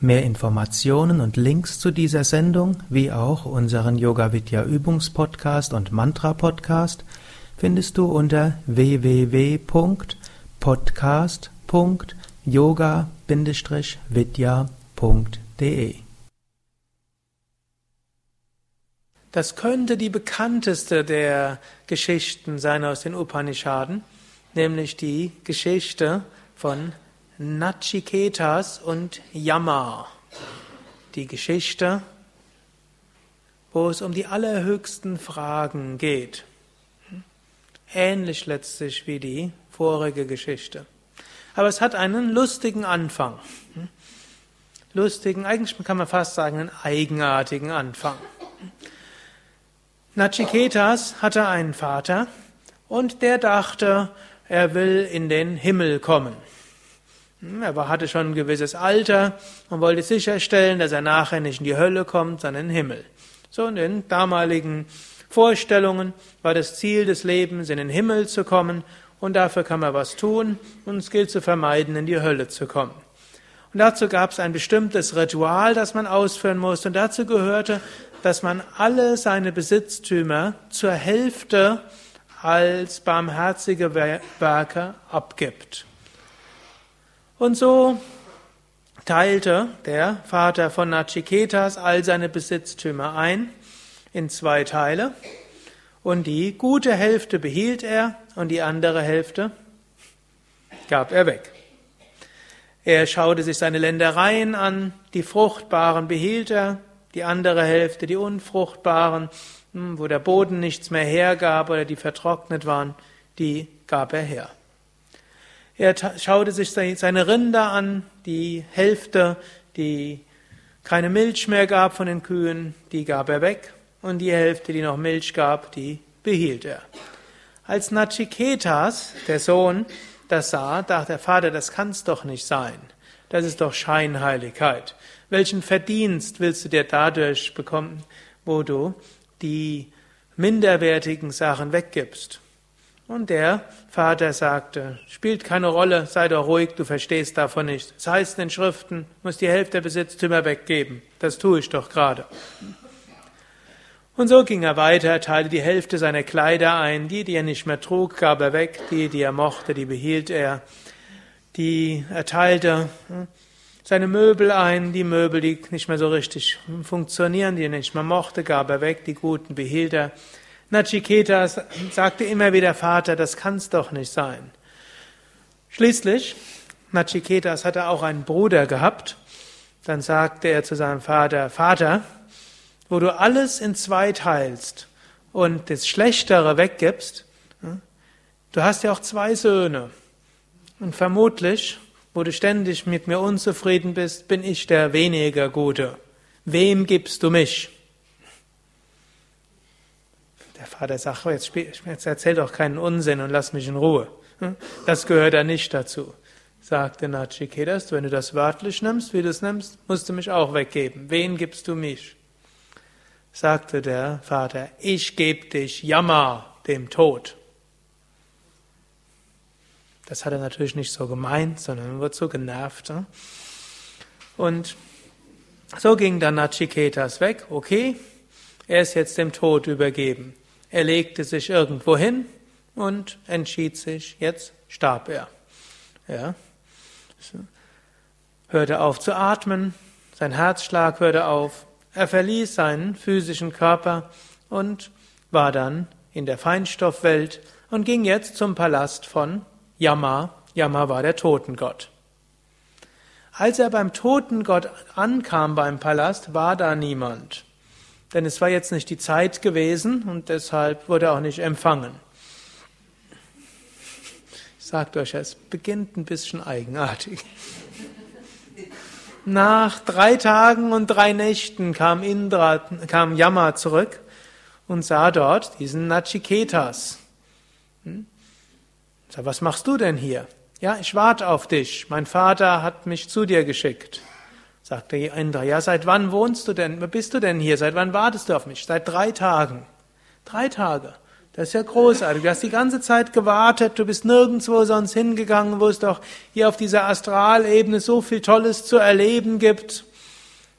Mehr Informationen und Links zu dieser Sendung, wie auch unseren Yoga Vidya Übungspodcast und Mantra Podcast findest du unter www.podcast.yoga-vidya.de. Das könnte die bekannteste der Geschichten sein aus den Upanishaden, nämlich die Geschichte von Nachiketas und Yama. Die Geschichte, wo es um die allerhöchsten Fragen geht. Ähnlich letztlich wie die vorige Geschichte. Aber es hat einen lustigen Anfang. Lustigen, eigentlich kann man fast sagen, einen eigenartigen Anfang. Nachiketas hatte einen Vater und der dachte, er will in den Himmel kommen. Hm, er hatte schon ein gewisses Alter und wollte sicherstellen, dass er nachher nicht in die Hölle kommt, sondern in den Himmel. So in den damaligen Vorstellungen war das Ziel des Lebens, in den Himmel zu kommen und dafür kann man was tun und es gilt zu vermeiden, in die Hölle zu kommen. Und dazu gab es ein bestimmtes Ritual, das man ausführen musste und dazu gehörte, dass man alle seine Besitztümer zur Hälfte als barmherzige Werke abgibt. Und so teilte der Vater von Nachiketas all seine Besitztümer ein in zwei Teile und die gute Hälfte behielt er und die andere Hälfte gab er weg. Er schaute sich seine Ländereien an, die fruchtbaren behielt er, die andere Hälfte, die unfruchtbaren, hm, wo der Boden nichts mehr hergab oder die vertrocknet waren, die gab er her. Er schaute sich seine Rinder an, die Hälfte, die keine Milch mehr gab von den Kühen, die gab er weg und die Hälfte, die noch Milch gab, die behielt er. Als Nachiketas, der Sohn, das sah, dachte der Vater, das kann's doch nicht sein. Das ist doch Scheinheiligkeit. Welchen Verdienst willst du dir dadurch bekommen, wo du die minderwertigen Sachen weggibst? Und der Vater sagte, spielt keine Rolle, sei doch ruhig, du verstehst davon nicht. Es heißt in den Schriften, muss die Hälfte der Besitztümer weggeben. Das tue ich doch gerade. Und so ging er weiter, teilte die Hälfte seiner Kleider ein, die, die er nicht mehr trug, gab er weg, die, die er mochte, die behielt er. Die er teilte hm, seine Möbel ein, die Möbel, die nicht mehr so richtig funktionieren, die er nicht mehr mochte, gab er weg, die guten behielt er. Nachiketa sagte immer wieder, Vater, das kann's doch nicht sein. Schließlich, Nachiketas hatte auch einen Bruder gehabt. Dann sagte er zu seinem Vater, Vater, wo du alles in zwei teilst und das Schlechtere weggibst, hm, du hast ja auch zwei Söhne. Und vermutlich, wo du ständig mit mir unzufrieden bist, bin ich der weniger Gute. Wem gibst du mich? Der Vater sagt, oh, jetzt, jetzt erzähl doch keinen Unsinn und lass mich in Ruhe. Hm? Das gehört da nicht dazu. Sagte Nachiketas, wenn du das wörtlich nimmst, wie du es nimmst, musst du mich auch weggeben. Wen gibst du mich? Sagte der Vater, ich gebe dich Jammer, dem Tod. Das hat er natürlich nicht so gemeint, sondern wurde so genervt. Hm? Und so ging dann Nachiketas weg. Okay, er ist jetzt dem Tod übergeben. Er legte sich irgendwo hin und entschied sich, jetzt starb er. Ja. Hörte auf zu atmen, sein Herzschlag hörte auf, er verließ seinen physischen Körper und war dann in der Feinstoffwelt und ging jetzt zum Palast von Yama. Yama war der Totengott. Als er beim Totengott ankam beim Palast, war da niemand. Denn es war jetzt nicht die Zeit gewesen und deshalb wurde auch nicht empfangen. Ich sagte euch, es beginnt ein bisschen eigenartig. Nach drei Tagen und drei Nächten kam Indra, kam Yama zurück und sah dort diesen Nachiketas. Hm? Sag, was machst du denn hier? Ja, ich warte auf dich. Mein Vater hat mich zu dir geschickt. Sagte Indra, ja, seit wann wohnst du denn? Bist du denn hier? Seit wann wartest du auf mich? Seit drei Tagen. Drei Tage. Das ist ja großartig. Du hast die ganze Zeit gewartet, du bist nirgendwo sonst hingegangen, wo es doch hier auf dieser Astralebene so viel Tolles zu erleben gibt.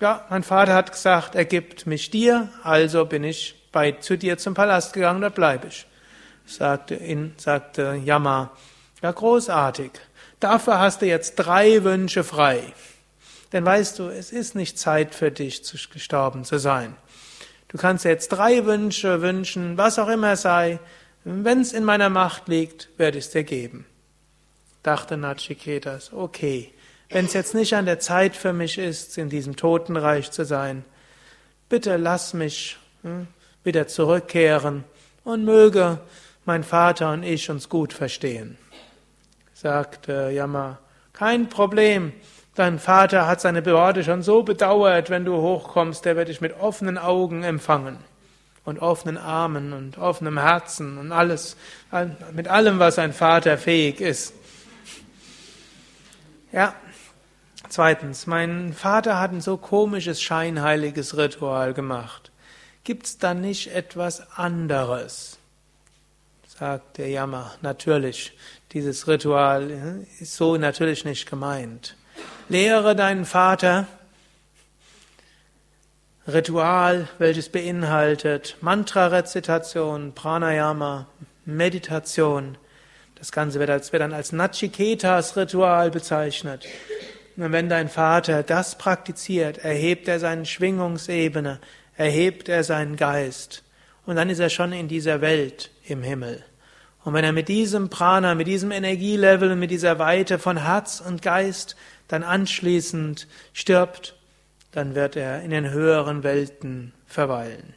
Ja, mein Vater hat gesagt, er gibt mich dir, also bin ich bei, zu dir zum Palast gegangen, da bleibe ich. Sagte, in, sagte Yama, ja, großartig. Dafür hast du jetzt drei Wünsche frei. Denn weißt du, es ist nicht Zeit für dich, gestorben zu sein. Du kannst jetzt drei Wünsche wünschen, was auch immer sei. Wenn es in meiner Macht liegt, werde ich es dir geben. Dachte Nachiketas, okay, wenn es jetzt nicht an der Zeit für mich ist, in diesem Totenreich zu sein, bitte lass mich hm, wieder zurückkehren und möge mein Vater und ich uns gut verstehen. Sagte Yama, kein Problem, Dein Vater hat seine Worte schon so bedauert, wenn du hochkommst, der wird dich mit offenen Augen empfangen und offenen Armen und offenem Herzen und alles, mit allem, was ein Vater fähig ist. Ja, zweitens, mein Vater hat ein so komisches, scheinheiliges Ritual gemacht. Gibt's da nicht etwas anderes? Sagt der Jammer, natürlich, dieses Ritual ist so natürlich nicht gemeint. Lehre deinen Vater Ritual, welches beinhaltet Mantra-Rezitation, Pranayama, Meditation. Das Ganze wird, als, wird dann als Nachiketas-Ritual bezeichnet. Und wenn dein Vater das praktiziert, erhebt er seine Schwingungsebene, erhebt er seinen Geist. Und dann ist er schon in dieser Welt im Himmel. Und wenn er mit diesem Prana, mit diesem Energielevel, mit dieser Weite von Herz und Geist dann anschließend stirbt, dann wird er in den höheren Welten verweilen.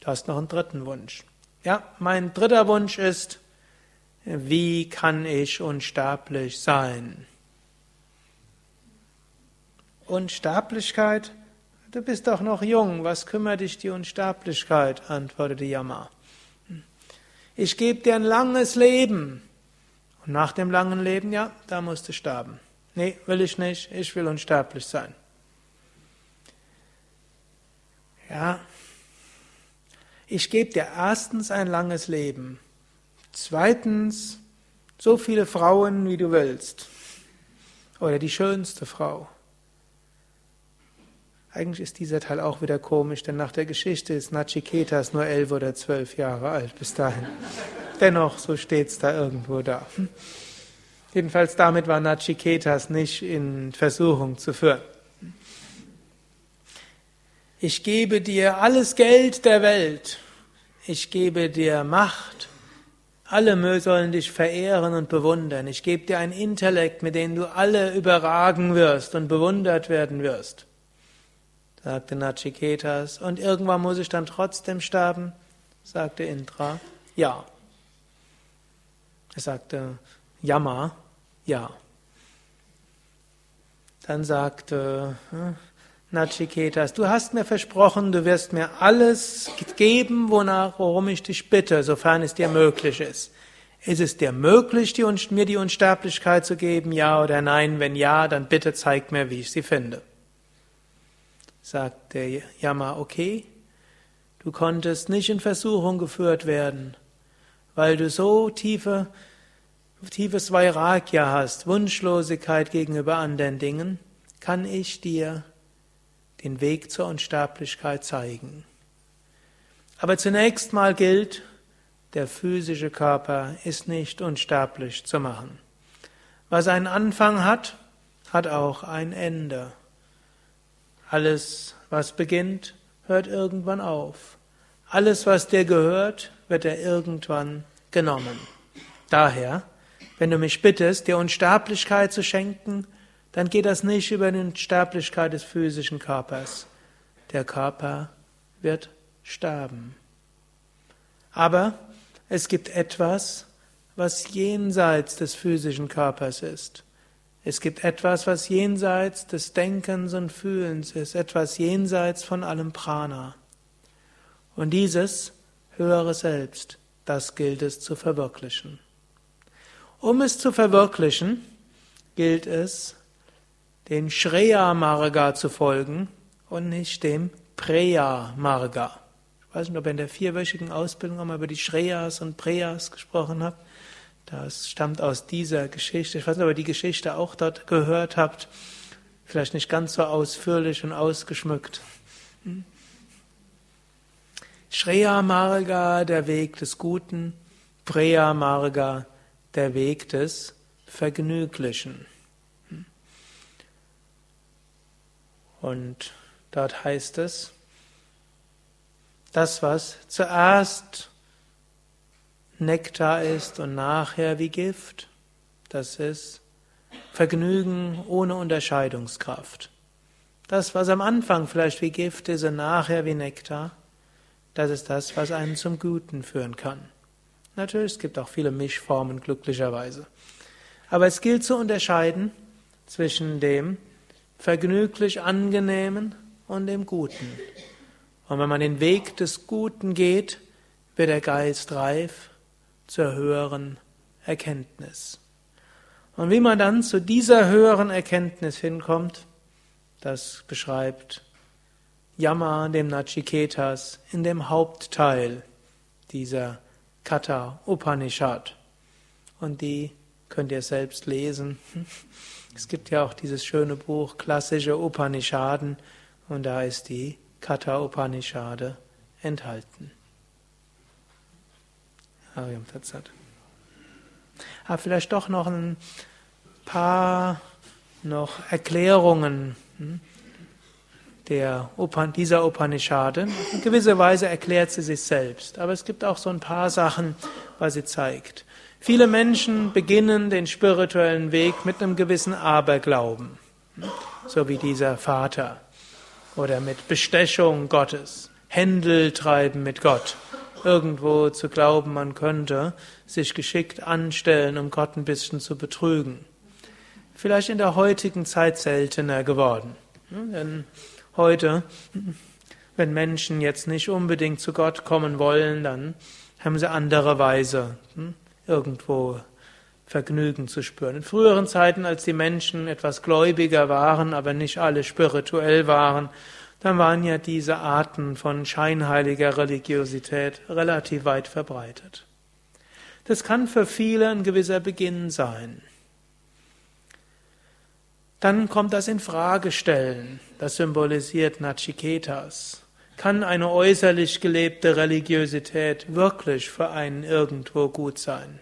Du hast noch einen dritten Wunsch. Ja, mein dritter Wunsch ist, wie kann ich unsterblich sein? Unsterblichkeit? Du bist doch noch jung, was kümmert dich die Unsterblichkeit? antwortete Yama. Ich gebe dir ein langes Leben. Und nach dem langen Leben, ja, da musst du sterben. Nee, will ich nicht, ich will unsterblich sein. Ja, ich gebe dir erstens ein langes Leben, zweitens so viele Frauen, wie du willst, oder die schönste Frau. Eigentlich ist dieser Teil auch wieder komisch, denn nach der Geschichte ist Nachiketas nur elf oder zwölf Jahre alt bis dahin. Dennoch, so steht's da irgendwo da. Jedenfalls damit war Nachiketas nicht in Versuchung zu führen. Ich gebe dir alles Geld der Welt. Ich gebe dir Macht. Alle sollen dich verehren und bewundern. Ich gebe dir ein Intellekt, mit dem du alle überragen wirst und bewundert werden wirst. Sagte Nachiketas. Und irgendwann muss ich dann trotzdem sterben? Sagte Indra. Ja. Er sagte, Yama, ja. Dann sagte hm, Nachiketas, du hast mir versprochen, du wirst mir alles geben, wonach, worum ich dich bitte, sofern es dir möglich ist. Ist es dir möglich, die, mir die Unsterblichkeit zu geben, ja oder nein? Wenn ja, dann bitte zeig mir, wie ich sie finde. Sagt der Yama, okay, du konntest nicht in Versuchung geführt werden, weil du so tiefe tiefes Vairagya hast, Wunschlosigkeit gegenüber anderen Dingen, kann ich dir den Weg zur Unsterblichkeit zeigen. Aber zunächst mal gilt, der physische Körper ist nicht unsterblich zu machen. Was einen Anfang hat, hat auch ein Ende. Alles, was beginnt, hört irgendwann auf. Alles, was dir gehört, wird dir irgendwann genommen. Daher wenn du mich bittest, dir Unsterblichkeit zu schenken, dann geht das nicht über die Unsterblichkeit des physischen Körpers. Der Körper wird sterben. Aber es gibt etwas, was jenseits des physischen Körpers ist. Es gibt etwas, was jenseits des Denkens und Fühlens ist, etwas jenseits von allem Prana. Und dieses höhere Selbst, das gilt es zu verwirklichen. Um es zu verwirklichen, gilt es, den Shreya Marga zu folgen und nicht dem Preya Marga. Ich weiß nicht, ob ihr in der vierwöchigen Ausbildung einmal über die Shreyas und Preyas gesprochen habt. Das stammt aus dieser Geschichte. Ich weiß nicht, ob ihr die Geschichte auch dort gehört habt. Vielleicht nicht ganz so ausführlich und ausgeschmückt. Hm? Shreya Marga, der Weg des Guten. Preya Marga, der Weg des Vergnüglichen. Und dort heißt es, das, was zuerst Nektar ist und nachher wie Gift. Das ist Vergnügen ohne Unterscheidungskraft. Das, was am Anfang vielleicht wie Gift ist und nachher wie Nektar, das ist das, was einen zum Guten führen kann. Natürlich, es gibt auch viele Mischformen, glücklicherweise. Aber es gilt zu unterscheiden zwischen dem vergnüglich Angenehmen und dem Guten. Und wenn man den Weg des Guten geht, wird der Geist reif zur höheren Erkenntnis. Und wie man dann zu dieser höheren Erkenntnis hinkommt, das beschreibt Yama, dem Nachiketas, in dem Hauptteil dieser Katha Upanishad. Und die könnt ihr selbst lesen. Es gibt ja auch dieses schöne Buch Klassische Upanishaden und da ist die Katha Upanishade enthalten. Aber vielleicht doch noch ein paar noch Erklärungen hm, der Upan, dieser Upanishade. In gewisser Weise erklärt sie sich selbst, aber es gibt auch so ein paar Sachen, was sie zeigt. Viele Menschen beginnen den spirituellen Weg mit einem gewissen Aberglauben, so wie dieser Vater, oder mit Bestechung Gottes, Händel treiben mit Gott irgendwo zu glauben, man könnte sich geschickt anstellen, um Gott ein bisschen zu betrügen. Vielleicht in der heutigen Zeit seltener geworden. Denn heute, wenn Menschen jetzt nicht unbedingt zu Gott kommen wollen, dann haben sie andere Weise, hm, irgendwo Vergnügen zu spüren. In früheren Zeiten, als die Menschen etwas gläubiger waren, aber nicht alle spirituell waren, dann waren ja diese Arten von scheinheiliger Religiosität relativ weit verbreitet. Das kann für viele ein gewisser Beginn sein. Dann kommt das in Frage stellen. Das symbolisiert Nachiketas. Kann eine äußerlich gelebte Religiosität wirklich für einen irgendwo gut sein?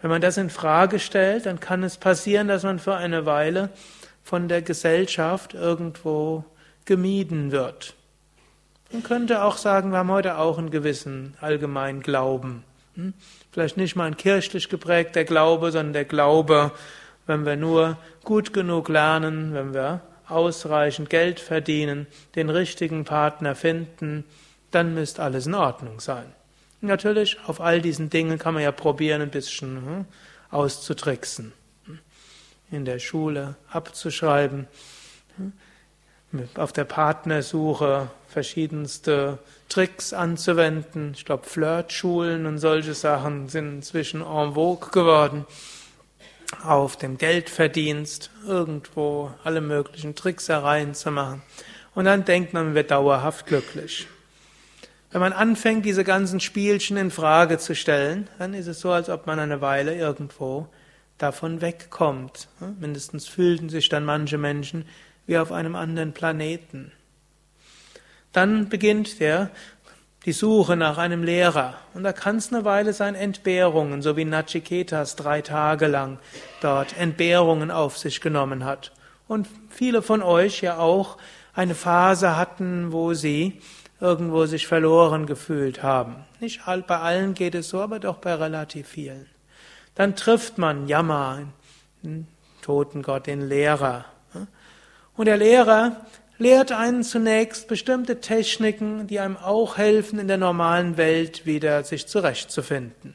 Wenn man das in Frage stellt, dann kann es passieren, dass man für eine Weile von der Gesellschaft irgendwo gemieden wird. Man könnte auch sagen, wir haben heute auch einen gewissen allgemeinen Glauben. Hm? Vielleicht nicht mal ein kirchlich geprägter Glaube, sondern der Glaube, wenn wir nur gut genug lernen, wenn wir ausreichend Geld verdienen, den richtigen Partner finden, dann müsste alles in Ordnung sein. Natürlich, auf all diesen Dingen kann man ja probieren, ein bisschen hm, auszutricksen. Hm? In der Schule abzuschreiben auf der Partnersuche verschiedenste Tricks anzuwenden. Ich glaube, Flirtschulen und solche Sachen sind inzwischen en vogue geworden. Auf dem Geldverdienst irgendwo alle möglichen Tricksereien zu machen. Und dann denkt man, man wird dauerhaft glücklich. Wenn man anfängt, diese ganzen Spielchen in Frage zu stellen, dann ist es so, als ob man eine Weile irgendwo davon wegkommt. Mindestens fühlten sich dann manche Menschen wie auf einem anderen Planeten. Dann beginnt der die Suche nach einem Lehrer. Und da kann es eine Weile sein, Entbehrungen, so wie Nachiketas drei Tage lang dort Entbehrungen auf sich genommen hat. Und viele von euch ja auch eine Phase hatten, wo sie irgendwo sich verloren gefühlt haben. Nicht bei allen geht es so, aber doch bei relativ vielen. Dann trifft man Yama, den Totengott, den Lehrer. Und der Lehrer lehrt einen zunächst bestimmte Techniken, die einem auch helfen, in der normalen Welt wieder sich zurechtzufinden.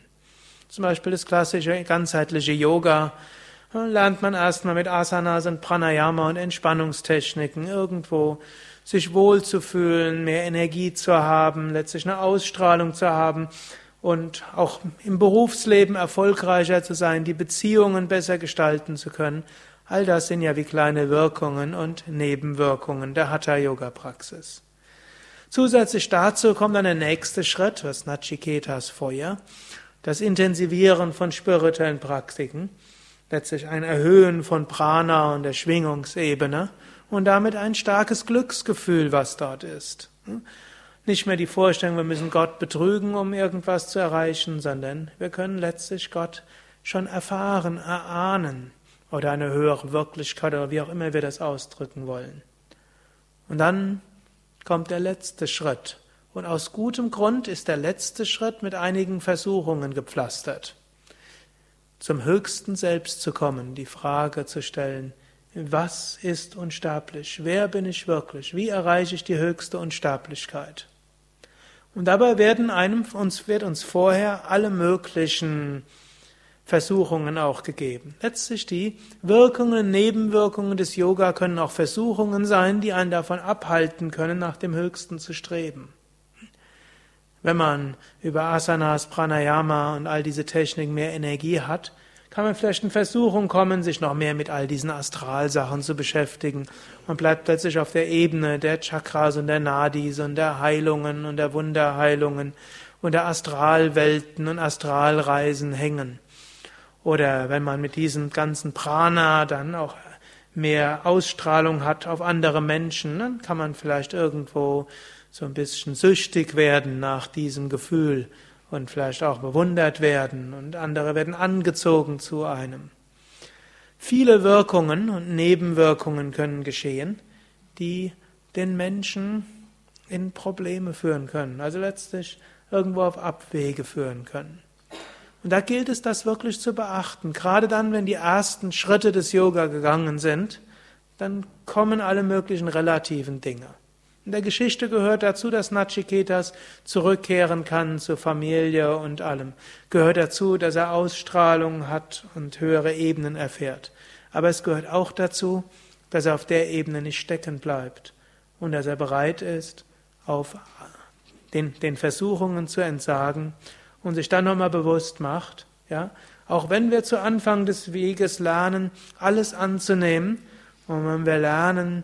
Zum Beispiel das klassische ganzheitliche Yoga, lernt man erstmal mit Asanas und Pranayama und Entspannungstechniken irgendwo sich wohlzufühlen, mehr Energie zu haben, letztlich eine Ausstrahlung zu haben und auch im Berufsleben erfolgreicher zu sein, die Beziehungen besser gestalten zu können. All das sind ja wie kleine Wirkungen und Nebenwirkungen der Hatha-Yoga-Praxis. Zusätzlich dazu kommt dann der nächste Schritt, was Nachiketas Feuer, das Intensivieren von spirituellen Praktiken, letztlich ein Erhöhen von Prana und der Schwingungsebene und damit ein starkes Glücksgefühl, was dort ist. Nicht mehr die Vorstellung, wir müssen Gott betrügen, um irgendwas zu erreichen, sondern wir können letztlich Gott schon erfahren, erahnen oder eine höhere Wirklichkeit oder wie auch immer wir das ausdrücken wollen. Und dann kommt der letzte Schritt. Und aus gutem Grund ist der letzte Schritt mit einigen Versuchungen gepflastert. Zum höchsten Selbst zu kommen, die Frage zu stellen, was ist unsterblich? Wer bin ich wirklich? Wie erreiche ich die höchste Unsterblichkeit? Und dabei werden einem, uns, wird uns vorher alle möglichen Versuchungen auch gegeben. Letztlich die Wirkungen, Nebenwirkungen des Yoga können auch Versuchungen sein, die einen davon abhalten können, nach dem Höchsten zu streben. Wenn man über Asanas, Pranayama und all diese Techniken mehr Energie hat, kann man vielleicht in Versuchung kommen, sich noch mehr mit all diesen Astralsachen zu beschäftigen. Man bleibt plötzlich auf der Ebene der Chakras und der Nadis und der Heilungen und der Wunderheilungen und der Astralwelten und Astralreisen hängen. Oder wenn man mit diesem ganzen Prana dann auch mehr Ausstrahlung hat auf andere Menschen, dann kann man vielleicht irgendwo so ein bisschen süchtig werden nach diesem Gefühl und vielleicht auch bewundert werden und andere werden angezogen zu einem. Viele Wirkungen und Nebenwirkungen können geschehen, die den Menschen in Probleme führen können, also letztlich irgendwo auf Abwege führen können. Und da gilt es, das wirklich zu beachten. Gerade dann, wenn die ersten Schritte des Yoga gegangen sind, dann kommen alle möglichen relativen Dinge. In der Geschichte gehört dazu, dass Nachiketas zurückkehren kann zur Familie und allem. Gehört dazu, dass er Ausstrahlung hat und höhere Ebenen erfährt. Aber es gehört auch dazu, dass er auf der Ebene nicht stecken bleibt und dass er bereit ist, auf den, den Versuchungen zu entsagen und sich dann nochmal bewusst macht, ja, auch wenn wir zu Anfang des Weges lernen, alles anzunehmen, und wenn wir lernen,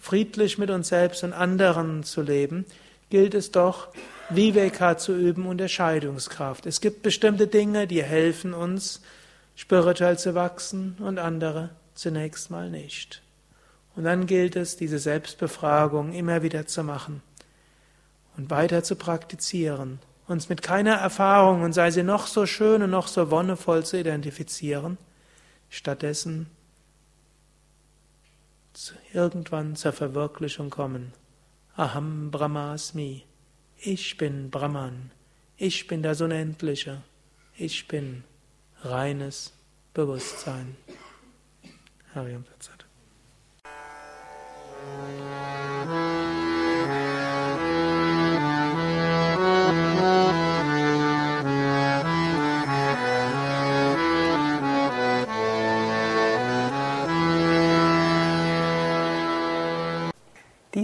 friedlich mit uns selbst und anderen zu leben, gilt es doch, Viveka zu üben und Erscheidungskraft. Es gibt bestimmte Dinge, die helfen uns, spirituell zu wachsen und andere zunächst mal nicht. Und dann gilt es, diese Selbstbefragung immer wieder zu machen und weiter zu praktizieren, uns mit keiner Erfahrung, und sei sie noch so schön und noch so wonnevoll zu identifizieren, stattdessen irgendwann zur Verwirklichung kommen. Aham Brahmasmi. Ich bin Brahman. Ich bin das Unendliche. Ich bin reines Bewusstsein. Hariam Tatsat.